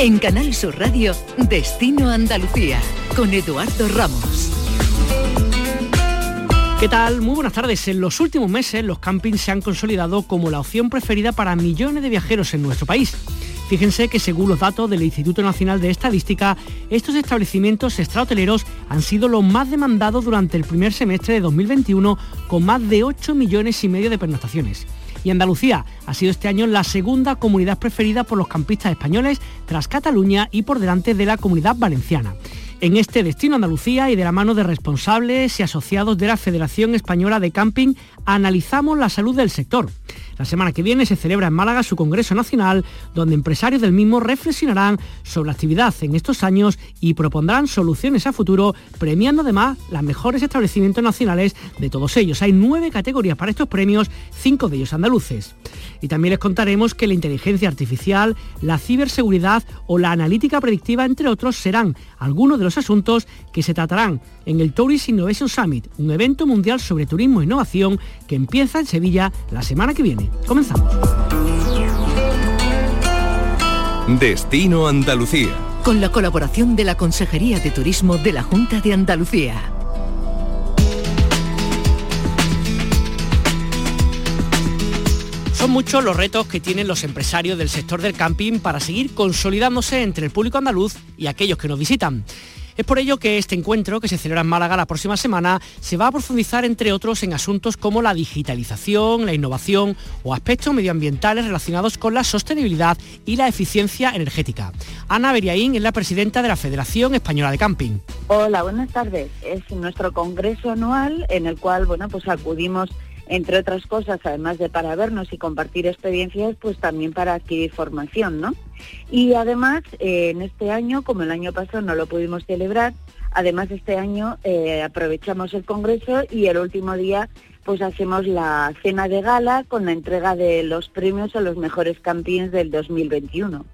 En Canal Sur Radio, Destino Andalucía, con Eduardo Ramos. ¿Qué tal? Muy buenas tardes. En los últimos meses los campings se han consolidado como la opción preferida para millones de viajeros en nuestro país. Fíjense que según los datos del Instituto Nacional de Estadística, estos establecimientos extrahoteleros han sido los más demandados durante el primer semestre de 2021 con más de 8 millones y medio de pernoctaciones. Y Andalucía ha sido este año la segunda comunidad preferida por los campistas españoles tras Cataluña y por delante de la comunidad valenciana en este destino Andalucía y de la mano de responsables y asociados de la Federación Española de Camping analizamos la salud del sector. La semana que viene se celebra en Málaga su Congreso Nacional, donde empresarios del mismo reflexionarán sobre la actividad en estos años y propondrán soluciones a futuro, premiando además los mejores establecimientos nacionales de todos ellos. Hay nueve categorías para estos premios, cinco de ellos andaluces. Y también les contaremos que la inteligencia artificial, la ciberseguridad o la analítica predictiva, entre otros, serán algunos de los asuntos que se tratarán en el Tourist Innovation Summit, un evento mundial sobre turismo e innovación que empieza en Sevilla la semana que viene. Comenzamos. Destino Andalucía. Con la colaboración de la Consejería de Turismo de la Junta de Andalucía. Son muchos los retos que tienen los empresarios del sector del camping para seguir consolidándose entre el público andaluz y aquellos que nos visitan. Es por ello que este encuentro, que se celebra en Málaga la próxima semana, se va a profundizar, entre otros, en asuntos como la digitalización, la innovación o aspectos medioambientales relacionados con la sostenibilidad y la eficiencia energética. Ana Beriaín es la presidenta de la Federación Española de Camping. Hola, buenas tardes. Es nuestro congreso anual en el cual, bueno, pues acudimos entre otras cosas, además de para vernos y compartir experiencias, pues también para adquirir formación, ¿no? Y además, eh, en este año, como el año pasado no lo pudimos celebrar, además este año eh, aprovechamos el Congreso y el último día pues hacemos la cena de gala con la entrega de los premios a los mejores campings del 2021.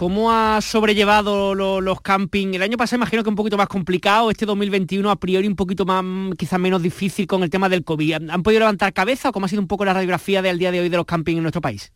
¿Cómo ha sobrellevado los camping? El año pasado imagino que un poquito más complicado, este 2021 a priori un poquito más, quizás menos difícil con el tema del COVID. ¿Han podido levantar cabeza o cómo ha sido un poco la radiografía del día de hoy de los camping en nuestro país?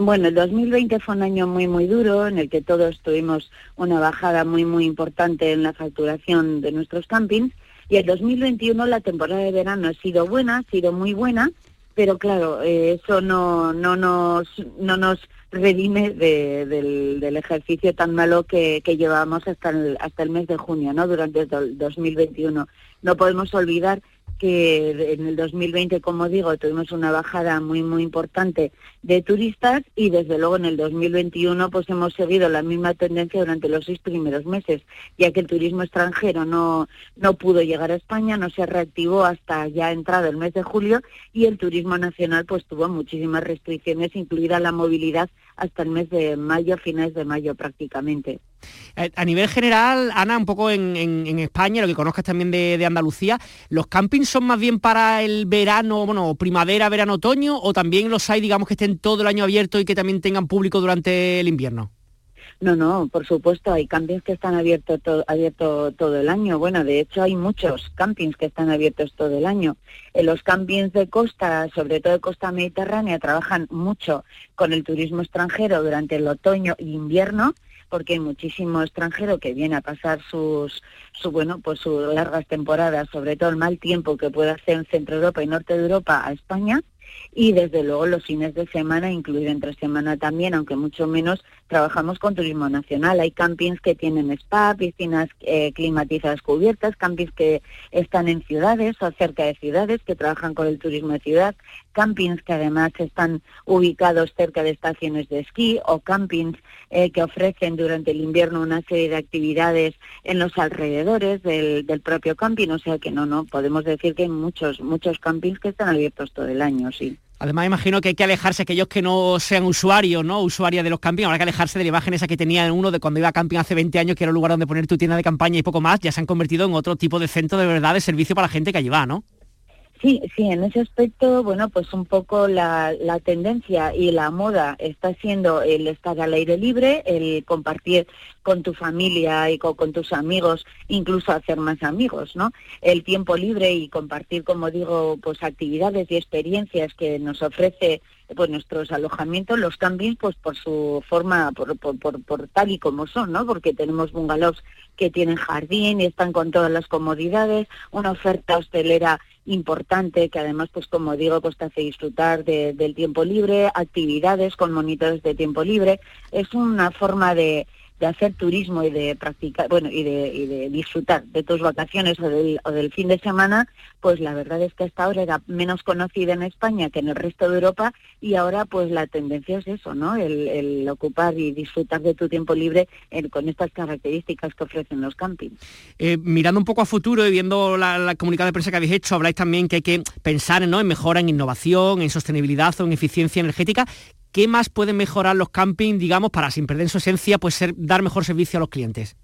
Bueno, el 2020 fue un año muy, muy duro en el que todos tuvimos una bajada muy, muy importante en la facturación de nuestros campings y el 2021 la temporada de verano ha sido buena, ha sido muy buena, pero claro, eh, eso no, no, nos, no nos redime del, ejercicio tan malo que, que llevamos hasta el, hasta el mes de junio, ¿no? Durante el 2021. No podemos olvidar que en el 2020, como digo, tuvimos una bajada muy, muy importante de turistas y desde luego en el 2021 pues hemos seguido la misma tendencia durante los seis primeros meses, ya que el turismo extranjero no, no pudo llegar a España, no se reactivó hasta ya entrado el mes de julio y el turismo nacional pues tuvo muchísimas restricciones, incluida la movilidad hasta el mes de mayo, finales de mayo prácticamente. Eh, a nivel general, Ana, un poco en, España, lo que conozcas también de, Andalucía, ¿los campings son más bien para el verano, bueno, primavera, verano, otoño, o también los hay, digamos, que estén todo el año abiertos y que también tengan público durante el invierno? No, no, por supuesto, hay campings que están abiertos abierto todo el año. Bueno, de hecho hay muchos campings que están abiertos todo el año. En los campings de costa, sobre todo de costa mediterránea, trabajan mucho con el turismo extranjero durante el otoño e invierno porque hay muchísimo extranjero que viene a pasar sus, su, bueno, pues sus largas temporadas, sobre todo el mal tiempo que puede hacer en Centro Europa y Norte de Europa a España, y desde luego los fines de semana, incluido entre semana también, aunque mucho menos, trabajamos con turismo nacional. Hay campings que tienen spa, piscinas eh, climatizadas cubiertas, campings que están en ciudades o cerca de ciudades, que trabajan con el turismo de ciudad, campings que además están ubicados cerca de estaciones de esquí o campings eh, que ofrecen durante el invierno una serie de actividades en los alrededores del, del propio camping. O sea que no, no, podemos decir que hay muchos, muchos campings que están abiertos todo el año, sí. Además, imagino que hay que alejarse, aquellos que no sean usuarios, ¿no? Usuarias de los campings, habrá que alejarse de la imagen esa que tenía uno de cuando iba a camping hace 20 años, que era un lugar donde poner tu tienda de campaña y poco más, ya se han convertido en otro tipo de centro de verdad de servicio para la gente que allí va, ¿no? Sí, sí, en ese aspecto, bueno, pues un poco la, la, tendencia y la moda está siendo el estar al aire libre, el compartir con tu familia y con, con, tus amigos, incluso hacer más amigos, ¿no? El tiempo libre y compartir, como digo, pues actividades y experiencias que nos ofrece pues nuestros alojamientos, los cambios, pues por su forma, por, por, por, por tal y como son, ¿no? Porque tenemos bungalows que tienen jardín y están con todas las comodidades, una oferta hostelera importante que además, pues como digo, pues te hace disfrutar del tiempo libre, actividades con monitores de tiempo libre. Es una forma de, de hacer turismo y de practicar, bueno, y de, y de disfrutar de tus vacaciones o del, o del, fin de semana, pues la verdad es que hasta ahora era menos conocida en España que en el resto de Europa y ahora pues la tendencia es eso, ¿no? El, ocupar y disfrutar de tu tiempo libre con estas características que ofrecen los campings. Eh, mirando un poco a futuro y viendo la, la, comunicado de prensa que habéis hecho, habláis también que hay que pensar ¿no? en mejora, en innovación, en sostenibilidad o en eficiencia energética. ¿Qué más pueden mejorar los campings, digamos, para sin perder su esencia, pues ser, dar mejor servicio a los clientes?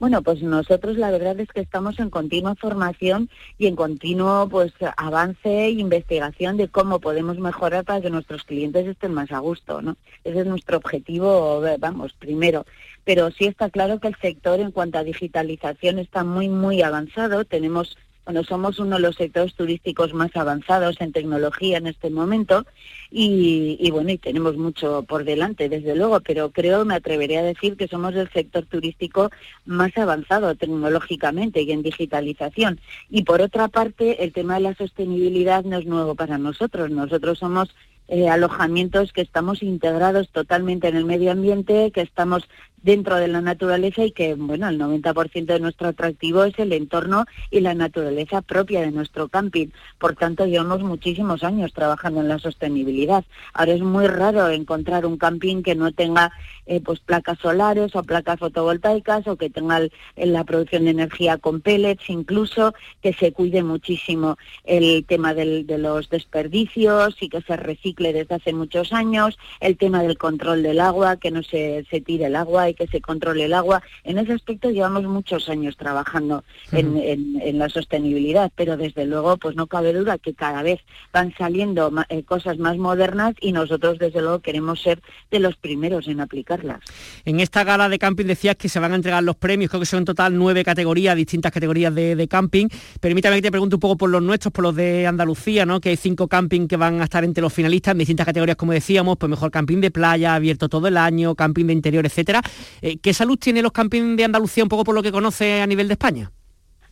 Bueno, pues nosotros la verdad es que estamos en continua formación y en continuo pues avance e investigación de cómo podemos mejorar para que nuestros clientes estén más a gusto, ¿no? Ese es nuestro objetivo, vamos, primero. Pero sí está claro que el sector en cuanto a digitalización está muy, muy avanzado. Tenemos bueno, somos uno de los sectores turísticos más avanzados en tecnología en este momento y, bueno, y tenemos mucho por delante, desde luego, pero creo, me atreveré a decir que somos el sector turístico más avanzado tecnológicamente y en digitalización. Y por otra parte, el tema de la sostenibilidad no es nuevo para nosotros. Nosotros somos eh, alojamientos que estamos integrados totalmente en el medio ambiente, que estamos dentro de la naturaleza y que, bueno, el 90% de nuestro atractivo es el entorno y la naturaleza propia de nuestro camping. Por tanto, llevamos muchísimos años trabajando en la sostenibilidad. Ahora es muy raro encontrar un camping que no tenga eh, pues placas solares o placas fotovoltaicas o que tenga la producción de energía con pellets, incluso que se cuide muchísimo el tema del, de los desperdicios y que se recicle desde hace muchos años, el tema del control del agua, que no se, se tire el agua y que se controle el agua. En ese aspecto llevamos muchos años trabajando en, la sostenibilidad, pero desde luego pues no cabe duda que cada vez van saliendo eh, cosas más modernas y nosotros desde luego queremos ser de los primeros en aplicarlas. En esta gala de camping decías que se van a entregar los premios, creo que son en total nueve categorías, distintas categorías de, camping. Permítame que te pregunte un poco por los nuestros, por los de Andalucía, ¿no? que hay cinco camping que van a estar entre los finalistas en distintas categorías, como decíamos, pues mejor camping de playa, abierto todo el año, camping de interior, etcétera. Eh, ¿Qué salud tiene los campings de Andalucía un poco por lo que conoce a nivel de España?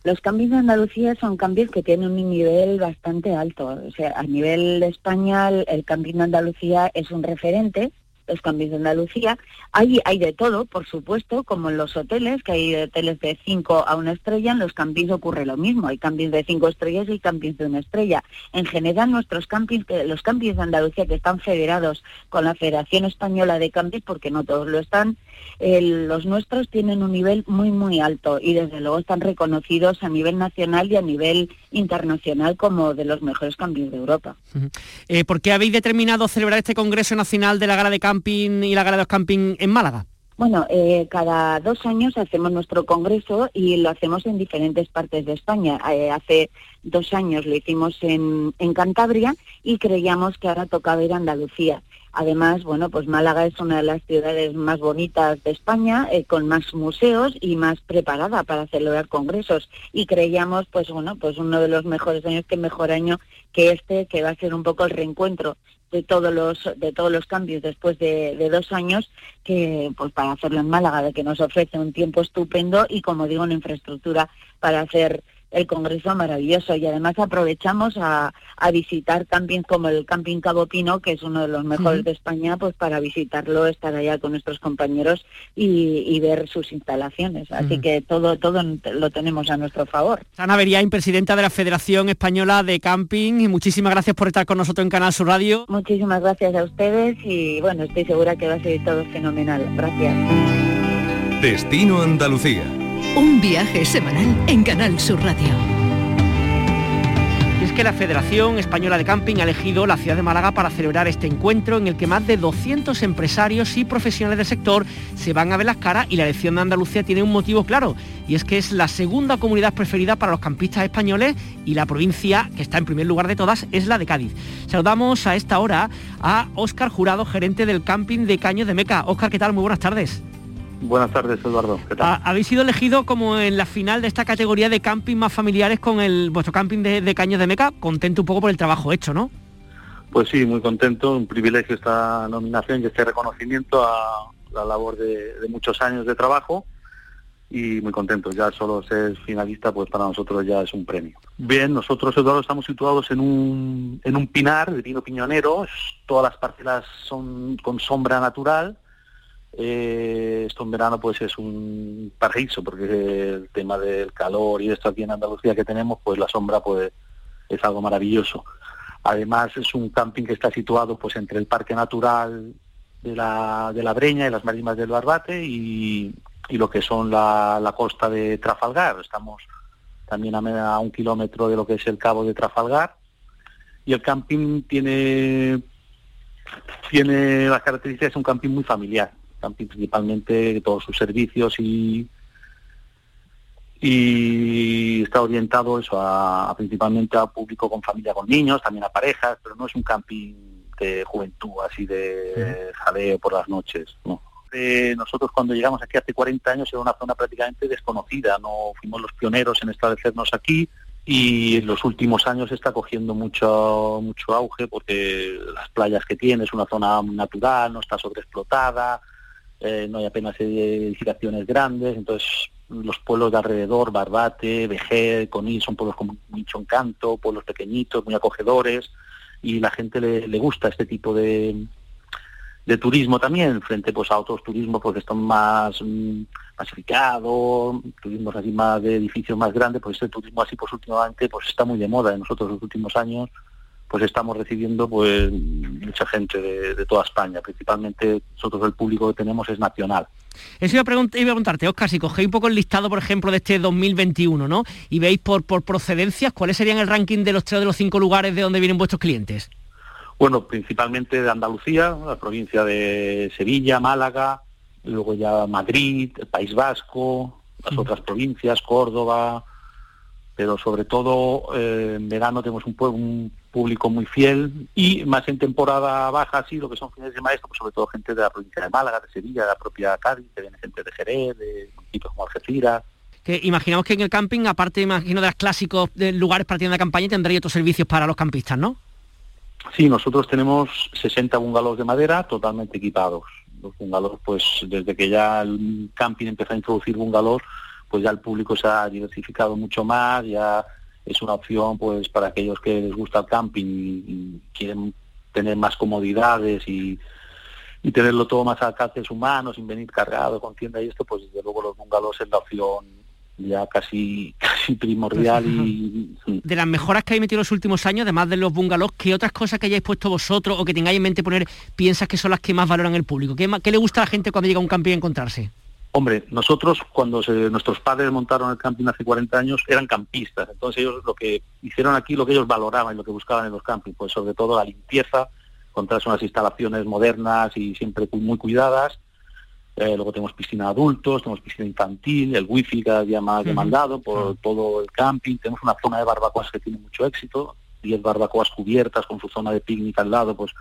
Los campings de Andalucía son campings que tienen un nivel bastante alto. O sea, a nivel de España, el camping de Andalucía es un referente los cambios de Andalucía. Hay, hay de todo, por supuesto, como en los hoteles, que hay hoteles de 5 a una estrella, en los campings ocurre lo mismo. Hay campings de 5 estrellas y campings de una estrella. En general, nuestros campings, los campings de Andalucía que están federados con la Federación Española de Campings, porque no todos lo están, los nuestros tienen un nivel muy, muy alto y desde luego están reconocidos a nivel nacional y a nivel internacional como de los mejores campings de Europa. Eh, ¿Por qué habéis determinado celebrar este Congreso Nacional de la Gala de Camping y la Gala de Camping en Málaga? Bueno, eh, cada dos años hacemos nuestro congreso y lo hacemos en diferentes partes de España. Eh, hace dos años lo hicimos en, en Cantabria y creíamos que ahora tocaba ir a Andalucía. Además, bueno, pues Málaga es una de las ciudades más bonitas de España, eh, con más museos y más preparada para celebrar congresos. Y creíamos, pues bueno, pues uno de los mejores años, que mejor año que este, que va a ser un poco el reencuentro de todos los de todos los cambios después de, de, dos años que pues para hacerlo en Málaga de que nos ofrece un tiempo estupendo y como digo una infraestructura para hacer el Congreso maravilloso y además aprovechamos a, visitar campings como el Camping Cabo Pino, que es uno de los mejores de España, pues para visitarlo, estar allá con nuestros compañeros y, ver sus instalaciones. Así que todo, todo lo tenemos a nuestro favor. Ana Beriain, presidenta de la Federación Española de Camping, y muchísimas gracias por estar con nosotros en Canal Sur Radio. Muchísimas gracias a ustedes y bueno, estoy segura que va a ser todo fenomenal. Gracias. Destino Andalucía un viaje semanal en Canal Sur Radio que la Federación Española de Camping ha elegido la ciudad de Málaga para celebrar este encuentro en el que más de 200 empresarios y profesionales del sector se van a ver las caras y la elección de Andalucía tiene un motivo claro y es que es la segunda comunidad preferida para los campistas españoles y la provincia que está en primer lugar de todas es la de Cádiz. Saludamos a esta hora a Óscar Jurado, gerente del camping de Caños de Meca. Óscar, ¿qué tal? Muy buenas tardes. Buenas tardes, Eduardo. ¿Qué tal? Habéis sido elegido como en la final de esta categoría de camping más familiares con el vuestro camping de, Caños de Meca. Contento un poco por el trabajo hecho, ¿no? Pues sí, muy contento. Un privilegio esta nominación y este reconocimiento a la labor de, muchos años de trabajo y muy contento. Ya solo ser finalista, pues para nosotros ya es un premio. Bien, nosotros, Eduardo, estamos situados en un, en un pinar de pino piñonero. Todas las parcelas son con sombra natural eh, esto en verano pues es un paraíso porque el tema del calor y esto aquí en Andalucía que tenemos pues la sombra pues es algo maravilloso. Además es un camping que está situado pues entre el parque natural de la, de la Breña y las marismas del Barbate y, lo que son la, costa de Trafalgar. Estamos también a, un kilómetro de lo que es el cabo de Trafalgar. Y el camping tiene tiene las características de un camping muy familiar principalmente todos sus servicios y y está orientado eso a, principalmente a público con familia con niños, también a parejas, pero no es un camping de juventud, así de jaleo por las noches, nosotros cuando llegamos aquí hace 40 años era una zona prácticamente desconocida, no fuimos los pioneros en establecernos aquí y en los últimos años está cogiendo mucho mucho auge porque las playas que tiene es una zona natural, no está sobreexplotada, eh, no hay apenas edificaciones grandes, entonces los pueblos de alrededor, Barbate, Vejer, Conil, son pueblos con mucho encanto, pueblos pequeñitos, muy acogedores, y la gente le, gusta este tipo de, de turismo también, frente pues a otros turismos porque están más mm, masificados, turismos así más de edificios más grandes, pues este turismo así pues últimamente pues está muy de moda en nosotros los últimos años pues estamos recibiendo pues mucha gente de, toda España, principalmente nosotros el público que tenemos es nacional. Eso iba a, iba a preguntarte, Oscar, si cogéis un poco el listado, por ejemplo, de este 2021, ¿no? Y veis por, por procedencias, ¿cuáles serían el ranking de los tres de los cinco lugares de donde vienen vuestros clientes? Bueno, principalmente de Andalucía, la provincia de Sevilla, Málaga, luego ya Madrid, el País Vasco, las otras provincias, Córdoba, pero sobre todo eh, en verano tenemos un, un, público muy fiel y más en temporada baja, sí, lo que son fines de maestro, pues sobre todo gente de la provincia de Málaga, de Sevilla, de la propia Cádiz, que viene gente de Jerez, de municipios como Algeciras. Que imaginamos que en el camping, aparte imagino de los clásicos de lugares para tienda de campaña, tendréis otros servicios para los campistas, ¿no? Sí, nosotros tenemos 60 bungalows de madera totalmente equipados. Los bungalows, pues desde que ya el camping empezó a introducir bungalows, pues ya el público se ha diversificado mucho más, ya es una opción pues para aquellos que les gusta el camping y, quieren tener más comodidades y, y, tenerlo todo más al alcance de su mano, sin venir cargado con tienda y esto, pues desde luego los bungalows es la opción ya casi, casi primordial y... De las mejoras que hay metido los últimos años, además de los bungalows, ¿qué otras cosas que hayáis puesto vosotros o que tengáis en mente poner piensas que son las que más valoran el público? ¿Qué, qué le gusta a la gente cuando llega a un camping a encontrarse? Hombre, nosotros cuando nuestros padres montaron el camping hace 40 años eran campistas, entonces ellos lo que hicieron aquí, lo que ellos valoraban y lo que buscaban en los campings, pues sobre todo la limpieza, encontrarse unas instalaciones modernas y siempre muy cuidadas. Eh, luego tenemos piscina de adultos, tenemos piscina infantil, el wifi cada día más demandado por todo el camping, tenemos una zona de barbacoas que tiene mucho éxito, 10 barbacoas cubiertas con su zona de picnic al lado, pues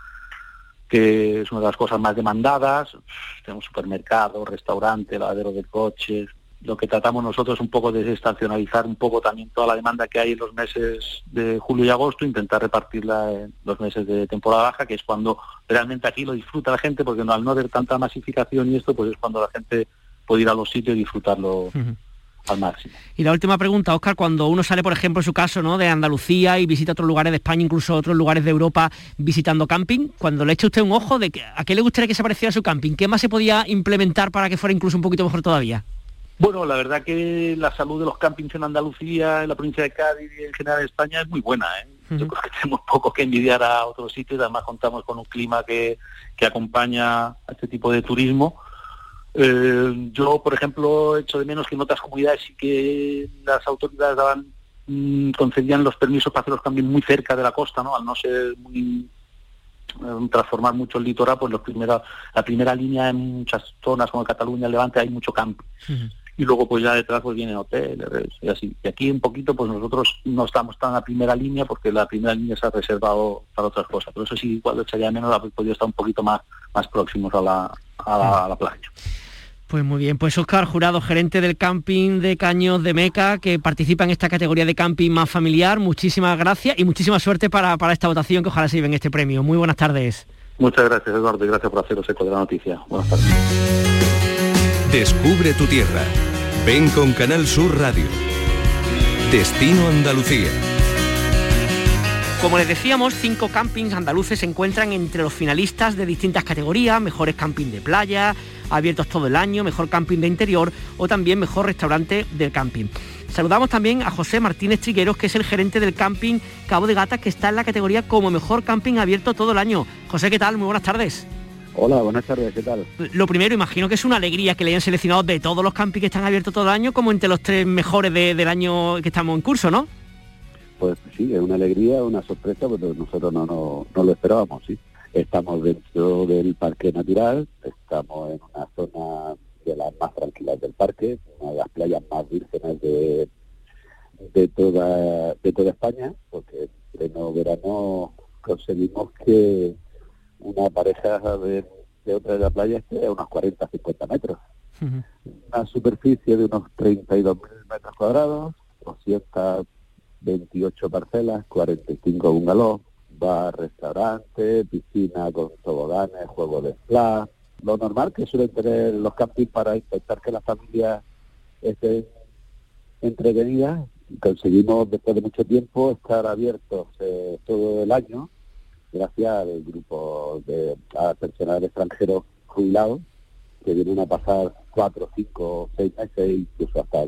que es una de las cosas más demandadas. Tenemos supermercados, restaurantes, lavadero de coches. Lo que tratamos nosotros es un poco de desestacionalizar un poco también toda la demanda que hay en los meses de julio y agosto, intentar repartirla en los meses de temporada baja, que es cuando realmente aquí lo disfruta la gente, porque al no haber tanta masificación y esto, pues es cuando la gente puede ir a los sitios y disfrutarlo al máximo. Y la última pregunta, Oscar, cuando uno sale, por ejemplo, en su caso, ¿no? de Andalucía y visita otros lugares de España, incluso otros lugares de Europa visitando camping, cuando le echa usted un ojo de que, a qué le gustaría que se pareciera su camping, ¿qué más se podía implementar para que fuera incluso un poquito mejor todavía? Bueno, la verdad que la salud de los campings en Andalucía, en la provincia de Cádiz y en general en España es muy buena. ¿eh? Yo creo que tenemos poco que envidiar a otros sitios, además contamos con un clima que, que acompaña a este tipo de turismo eh, yo, por ejemplo, echo de menos que en otras comunidades sí que las autoridades daban mm, concedían los permisos para hacer los cambios muy cerca de la costa, ¿no? Al no ser muy eh, transformar mucho el litoral, pues los primera, la primera línea en muchas zonas como Cataluña, Levante, hay mucho campo. Y luego pues ya detrás pues vienen hoteles y así. Y aquí un poquito pues nosotros no estamos tan a primera línea porque la primera línea se ha reservado para otras cosas. Pero eso sí, igual echaría menos, ha podido estar un poquito más, más próximos a la, a la playa. Pues muy bien, pues Oscar Jurado, gerente del camping de Caños de Meca, que participa en esta categoría de camping más familiar. Muchísimas gracias y muchísima suerte para, esta votación que ojalá se lleven este premio. Muy buenas tardes. Muchas gracias, Eduardo, y gracias por haceros eco de la noticia. Buenas tardes. Descubre tu tierra. Ven con Canal Sur Radio. Destino Andalucía. Como les decíamos, cinco campings andaluces se encuentran entre los finalistas de distintas categorías, mejores camping de playa, abiertos todo el año, mejor camping de interior o también mejor restaurante del camping. Saludamos también a José Martínez Trigueros, que es el gerente del camping Cabo de Gata, que está en la categoría como mejor camping abierto todo el año. José, ¿qué tal? Muy buenas tardes. Hola, buenas tardes, ¿qué tal? Lo primero, imagino que es una alegría que le hayan seleccionado de todos los campings que están abiertos todo el año como entre los tres mejores del año que estamos en curso, ¿no? Pues sí, es una alegría, una sorpresa, pero nosotros no, no, no lo esperábamos, sí. Estamos dentro del parque natural, estamos en una zona de las más tranquilas del parque, una de las playas más vírgenes de, de toda de toda España, porque en pleno verano conseguimos que una pareja de, otra de la playa esté a unos 40, 50 metros. Una superficie de unos 32.000 metros cuadrados, 228 parcelas, 45 bungalows, bar, restaurante, piscina con toboganes, juego de splash, lo normal que suelen tener los campings para intentar que las familias estén entretenidas. Conseguimos después de mucho tiempo estar abiertos eh, todo el año gracias al grupo de personal extranjero jubilados que vienen a pasar cuatro, cinco, seis meses, incluso hasta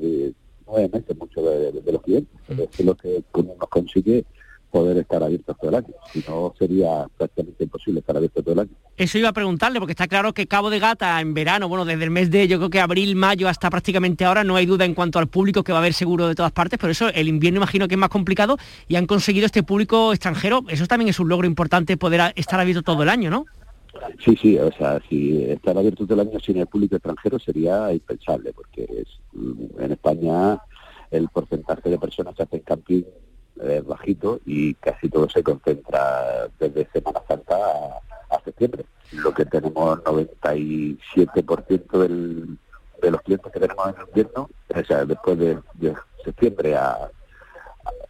nueve meses, muchos de, los clientes. Mm. es lo que nos consigue poder estar abiertos todo el año. Si no, sería prácticamente imposible estar abiertos todo el año. Eso iba a preguntarle, porque está claro que Cabo de Gata en verano, bueno, desde el mes de, yo creo que abril, mayo, hasta prácticamente ahora, no hay duda en cuanto al público que va a haber seguro de todas partes, pero eso el invierno imagino que es más complicado y han conseguido este público extranjero. Eso también es un logro importante poder estar abierto todo el año, ¿no? Sí, sí, o sea, si estar abierto todo el año sin el público extranjero sería impensable, porque es, en España el porcentaje de personas que hacen camping es bajito y casi todo se concentra desde Semana Santa a, septiembre. Lo que tenemos 97% del, de los clientes que tenemos en el invierno, o sea, después de, septiembre a,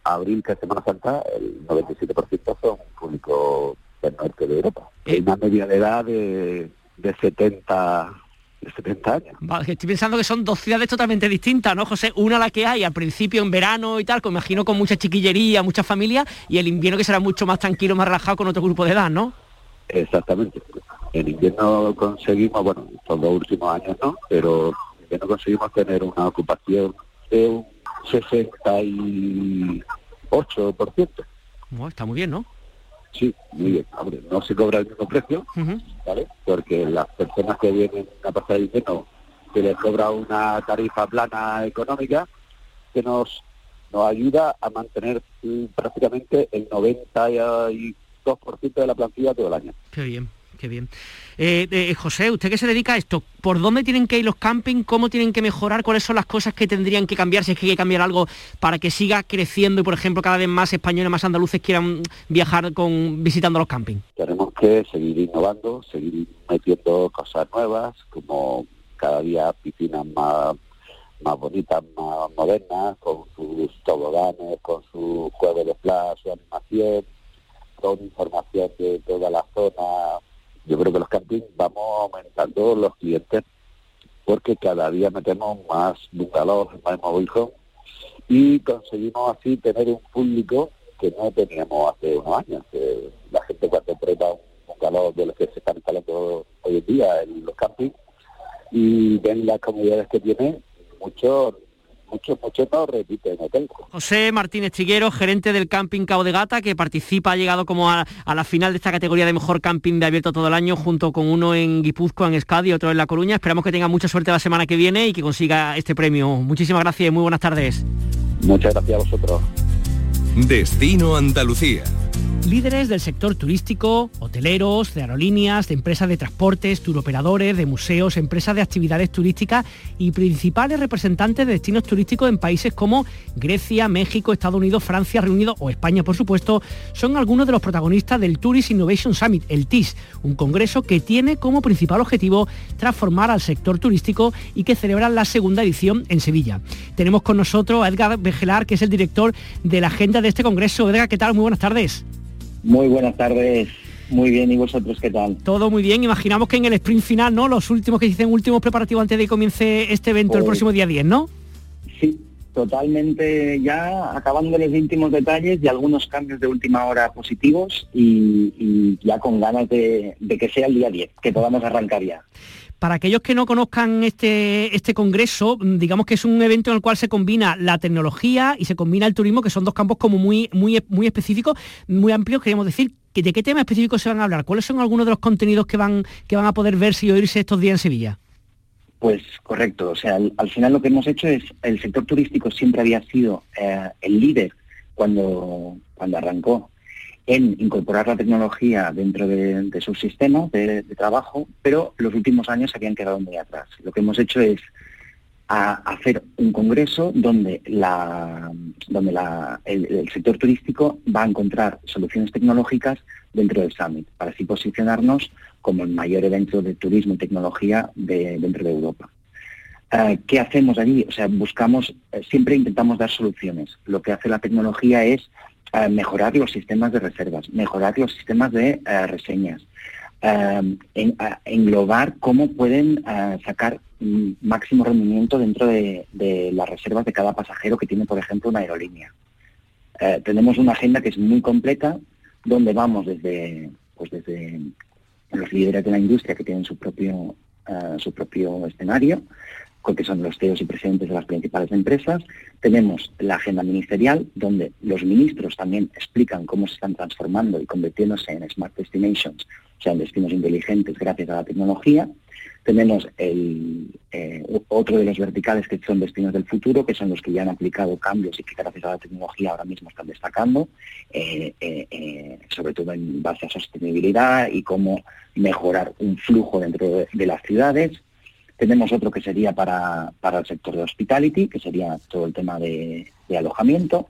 abril, que es Semana Santa, el 97% son público del norte de Europa. Hay una media de edad de, de 70 de 70 años. estoy pensando que son dos ciudades totalmente distintas, ¿no, José? Una la que hay al principio en verano y tal, que imagino con mucha chiquillería, mucha familia, y el invierno que será mucho más tranquilo, más relajado con otro grupo de edad, ¿no? Exactamente. En invierno conseguimos, bueno, estos dos últimos años no, pero en invierno conseguimos tener una ocupación de un 68%. está muy bien, ¿no? Sí, muy bien. no se cobra el mismo precio, ¿vale? Porque las personas que vienen a pasar el invierno se les cobra una tarifa plana económica que nos nos ayuda a mantener prácticamente el 92% de la plantilla todo el año. Qué bien qué bien. Eh, eh, José, usted que se dedica a esto, ¿por dónde tienen que ir los campings? ¿Cómo tienen que mejorar? ¿Cuáles son las cosas que tendrían que cambiar? Si es que hay que cambiar algo para que siga creciendo y, por ejemplo, cada vez más españoles, más andaluces quieran viajar con visitando los campings. Tenemos que seguir innovando, seguir metiendo cosas nuevas, como cada día piscinas más más bonitas, más modernas, con sus toboganes, con su juego de playa, su animación, con información de toda la zona yo creo que los campings vamos aumentando los clientes porque cada día metemos más bungalows, más mobile home y conseguimos así tener un público que no teníamos hace unos años. Que la gente cuando prueba un bungalow de los que se están instalando hoy en día en los campings y ven las comunidades que tiene, muchos muchos, muchos no repiten hotel. José Martínez Chiguero, gerente del camping Cabo de Gata, que participa, ha llegado como a, la final de esta categoría de mejor camping de abierto todo el año, junto con uno en Guipúzcoa, en Escadi y otro en La Coruña. Esperamos que tenga mucha suerte la semana que viene y que consiga este premio. Muchísimas gracias y muy buenas tardes. Muchas gracias a vosotros. Destino Andalucía Líderes del sector turístico, hoteleros, de aerolíneas, de empresas de transportes, turoperadores, de museos, empresas de actividades turísticas y principales representantes de destinos turísticos en países como Grecia, México, Estados Unidos, Francia, Reino Unido o España, por supuesto, son algunos de los protagonistas del Tourist Innovation Summit, el TIS, un congreso que tiene como principal objetivo transformar al sector turístico y que celebra la segunda edición en Sevilla. Tenemos con nosotros a Edgar Begelar, que es el director de la agenda de este congreso. Edgar, ¿qué tal? Muy buenas tardes. Muy buenas tardes. Muy bien, ¿y vosotros qué tal? Todo muy bien. Imaginamos que en el sprint final, ¿no? Los últimos que dicen últimos preparativos antes de que comience este evento el pues próximo día 10, ¿no? Sí, totalmente ya acabando los últimos detalles y algunos cambios de última hora positivos y, ya con ganas de, de, que sea el día 10, que podamos arrancar ya. Para aquellos que no conozcan este, este congreso, mm, digamos que es un evento en el cual se combina la tecnología y se combina el turismo, que son dos campos como muy, muy, muy específicos, muy amplios, queremos decir. ¿De qué tema específico se van a hablar? ¿Cuáles son algunos de los contenidos que van, que van a poder verse y oírse estos días en Sevilla? Pues correcto, o sea, al, final lo que hemos hecho es, el sector turístico siempre había sido eh, el líder cuando, cuando arrancó en incorporar la tecnología dentro de, sus sistemas de, trabajo, pero los últimos años se habían quedado muy atrás. Lo que hemos hecho es hacer un congreso donde, donde el, sector turístico va a encontrar soluciones tecnológicas dentro del Summit, para así posicionarnos como el mayor evento de turismo y tecnología dentro de Europa. Eh, ¿Qué hacemos allí? O sea, buscamos, eh, siempre intentamos dar soluciones. Lo que hace la tecnología es mejorar los sistemas de reservas, mejorar los sistemas de eh, reseñas, eh, englobar cómo pueden eh, sacar máximo rendimiento dentro de, las reservas de cada pasajero que tiene, por ejemplo, una aerolínea. tenemos una agenda que es muy completa, donde vamos desde, pues desde los líderes de la industria que tienen su propio, su propio escenario, que son los CEOs y presidentes de las principales empresas. Tenemos la agenda ministerial, donde los ministros también explican cómo se están transformando y convirtiéndose en smart destinations, o sea, en destinos inteligentes gracias a la tecnología. Tenemos el, eh, otro de los verticales que son destinos del futuro, que son los que ya han aplicado cambios y que gracias a la tecnología ahora mismo están destacando, eh, eh, sobre todo en base a sostenibilidad y cómo mejorar un flujo dentro de las ciudades. Tenemos otro que sería para, el sector de hospitality, que sería todo el tema de, alojamiento,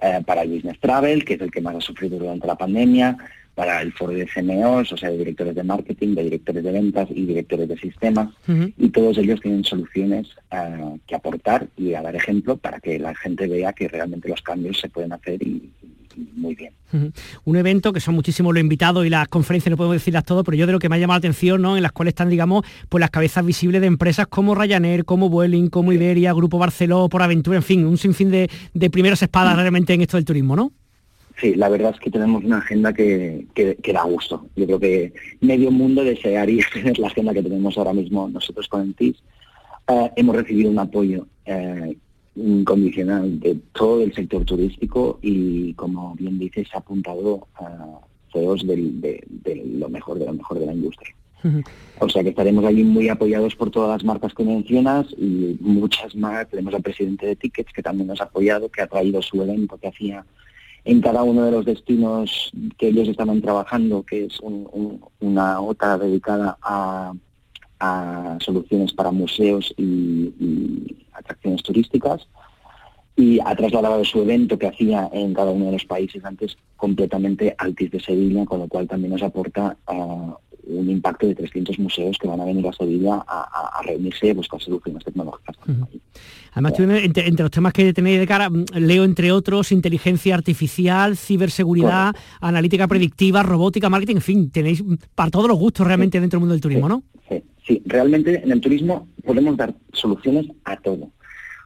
eh, para el business travel, que es el que más ha sufrido durante la pandemia, para el foro de CMOs, o sea, de directores de marketing, de directores de ventas y directores de sistemas, y todos ellos tienen soluciones eh, que aportar y a dar ejemplo para que la gente vea que realmente los cambios se pueden hacer y, muy bien. Un evento que son muchísimos los invitados y las conferencias, no podemos decirlas todo, pero yo de lo que me ha llamado la atención, ¿no? En las cuales están, digamos, pues las cabezas visibles de empresas como Ryanair, como Vueling, como Iberia, Grupo Barceló, Por Aventura, en fin, un sinfín de, de primeras espadas realmente en esto del turismo, ¿no? Sí, la verdad es que tenemos una agenda que, que, da gusto. Yo creo que medio mundo desearía tener la agenda que tenemos ahora mismo nosotros con el TIS. Eh, hemos recibido un apoyo eh, incondicional de todo el sector turístico y, como bien dices, ha apuntado a CEOs de, lo mejor, de lo mejor de la industria. O sea que estaremos allí muy apoyados por todas las marcas que mencionas y muchas más. Tenemos al presidente de Tickets que también nos ha apoyado, que ha traído su evento que hacía en cada uno de los destinos que ellos estaban trabajando, que es una OTA dedicada a, soluciones para museos y, atracciones turísticas y ha trasladado su evento que hacía en cada uno de los países antes completamente al TIS de Sevilla, con lo cual también nos aporta uh, un impacto de 300 museos que van a venir a Sevilla a, reunirse y a buscar soluciones tecnológicas. Además, entre, los temas que tenéis de cara, mm, leo entre otros inteligencia artificial, ciberseguridad, analítica predictiva, robótica, marketing, en fin, tenéis para todos los gustos realmente dentro del mundo del turismo, ¿no? Sí, sí, realmente en el turismo podemos dar soluciones a todo.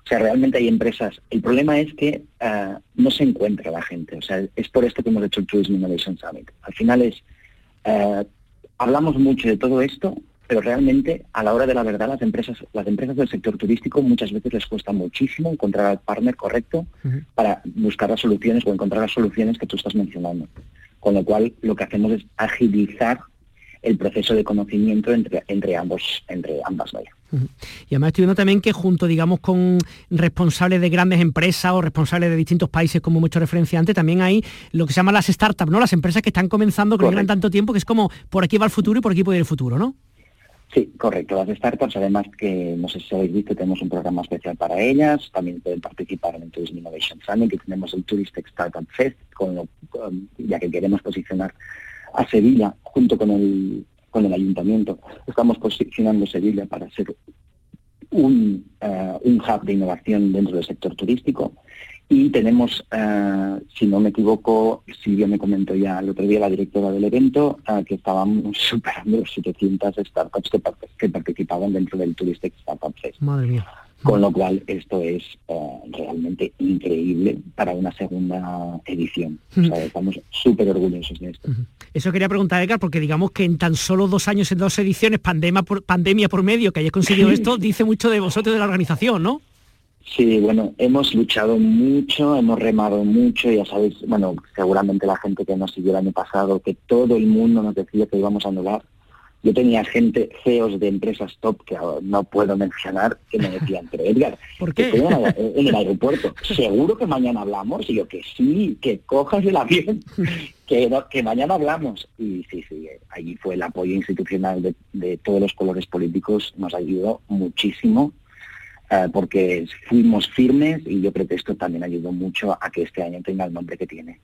O sea, realmente hay empresas. El problema es que ah, no se encuentra la gente. O sea, es por esto que hemos hecho el Tourism Innovation Summit. Al final es ah, hablamos mucho de todo esto, pero realmente a la hora de la verdad las empresas, las empresas del sector turístico muchas veces les cuesta muchísimo encontrar al partner correcto para buscar las soluciones o encontrar las soluciones que tú estás mencionando. Con lo cual lo que hacemos es agilizar el proceso de conocimiento entre, entre ambos, entre ambas Y además estoy viendo también que junto, digamos, con responsables de grandes empresas o responsables de distintos países, como hemos hecho referencia antes, también hay lo que se llama las startups, ¿no? Las empresas que están comenzando, que no llevan tanto tiempo, que es como por aquí va el futuro y por aquí puede ir el futuro, ¿no? Sí, correcto. Las startups, además que no sé si habéis visto, tenemos un programa especial para ellas. También pueden participar en el Tourism Innovation Summit, que tenemos el Touristic Startup Fest, con lo, ya que queremos posicionar a Sevilla junto con el, con el ayuntamiento. Estamos posicionando Sevilla para ser un, eh, un hub de innovación dentro del sector turístico y tenemos, eh, si no me equivoco, Silvia me comentó ya el otro día, la directora del evento, eh, que estábamos superando los 700 startups que, participaban dentro del Touristic Startup Fest. Madre mía. Con lo cual, esto es eh, realmente increíble para una segunda edición. O sea, estamos súper orgullosos de esto. Eso quería preguntar, Edgar, porque digamos que en tan solo dos años, en dos ediciones, pandemia por, pandemia por medio, que hayáis conseguido esto, dice mucho de vosotros de la organización, ¿no? Sí, bueno, hemos luchado mucho, hemos remado mucho, ya sabéis, bueno, seguramente la gente que nos siguió el año pasado, que todo el mundo nos decía que íbamos a anular. Yo tenía gente, CEOs de empresas top, que no puedo mencionar, que me decían, pero Edgar, ¿Por qué? en el aeropuerto, seguro que mañana hablamos, y yo que sí, que cojas el avión, que, que mañana hablamos. Y sí, sí, allí fue el apoyo institucional de, de todos los colores políticos, nos ayudó muchísimo eh, porque fuimos firmes y yo creo que esto también ayudó mucho a que este año tenga el nombre que tiene.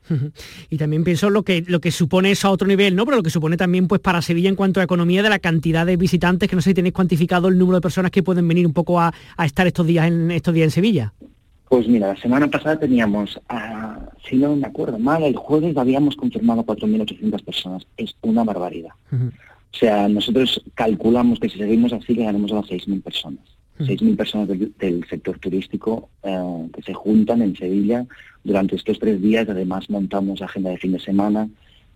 Y también pienso lo que, lo que supone eso a otro nivel, ¿no? Pero lo que supone también pues para Sevilla en cuanto a economía de la cantidad de visitantes, que no sé si tenéis cuantificado el número de personas que pueden venir un poco a, estar estos días en estos días en Sevilla. Pues mira, la semana pasada teníamos, ah, si no me acuerdo mal, el jueves habíamos confirmado 4.800 personas. Es una barbaridad. O sea, nosotros calculamos que si seguimos así llegaremos a las 6.000 personas. 6.000 personas del, sector turístico eh, que se juntan en Sevilla durante estos tres días. Además, montamos agenda de fin de semana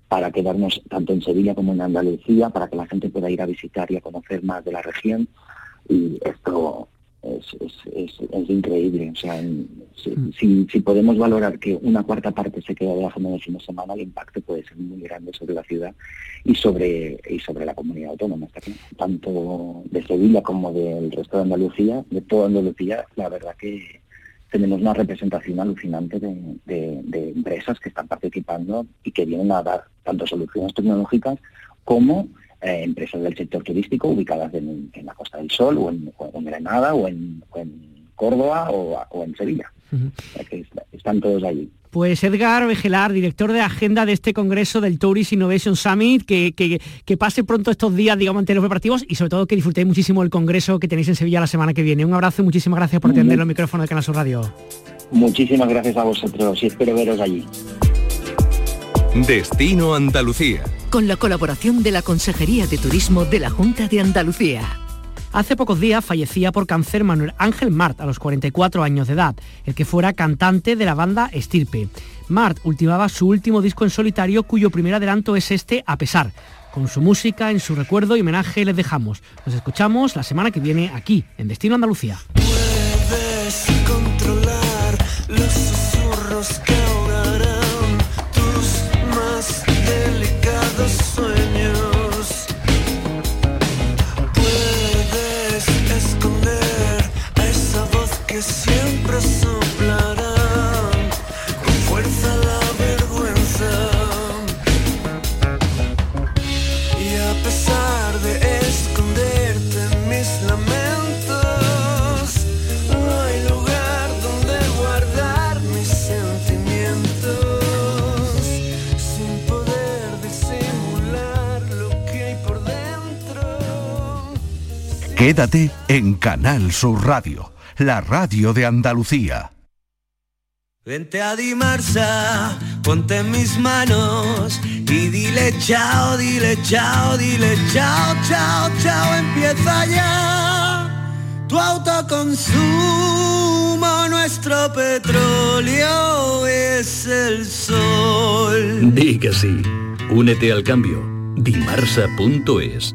para quedarnos tanto en Sevilla como en Andalucía, para que la gente pueda ir a visitar y a conocer más de la región. Y esto es, increíble. O sea, mm. si, podemos valorar que una cuarta parte se queda de la agenda de fin de semana, el impacto puede ser muy grande sobre la ciudad y sobre y sobre la comunidad autónoma, tanto de Sevilla como del resto de Andalucía, de toda Andalucía, la verdad que tenemos una representación alucinante de, empresas que están participando y que vienen a dar tanto soluciones tecnológicas como eh, empresas del sector turístico ubicadas en, la Costa del Sol o en, Granada o en, Córdoba o, en Sevilla. están todos allí. Pues Edgar Vegelar, director de agenda de este congreso del Tourist Innovation Summit, que, que, pase pronto estos días, digamos, ante los preparativos y sobre todo que disfrutéis muchísimo el congreso que tenéis en Sevilla la semana que viene. Un abrazo y muchísimas gracias por atender los micrófonos de Canal Sur Radio. Muchísimas gracias a vosotros y espero veros allí. Destino Andalucía. Con la colaboración de la Consejería de Turismo de la Junta de Andalucía. Hace pocos días fallecía por cáncer Manuel Ángel Mart a los 44 años de edad, el que fuera cantante de la banda Estirpe. Mart ultimaba su último disco en solitario cuyo primer adelanto es este A pesar. Con su música, en su recuerdo y homenaje les dejamos. Nos escuchamos la semana que viene aquí, en Destino Andalucía. Quédate en Canal Sur Radio, la radio de Andalucía. Vente a Dimarsa, ponte en mis manos y dile chao, dile chao, dile chao, chao, chao, empieza ya. Tu autoconsumo, nuestro petróleo es el sol. Di que sí, únete al cambio. Dimarsa.es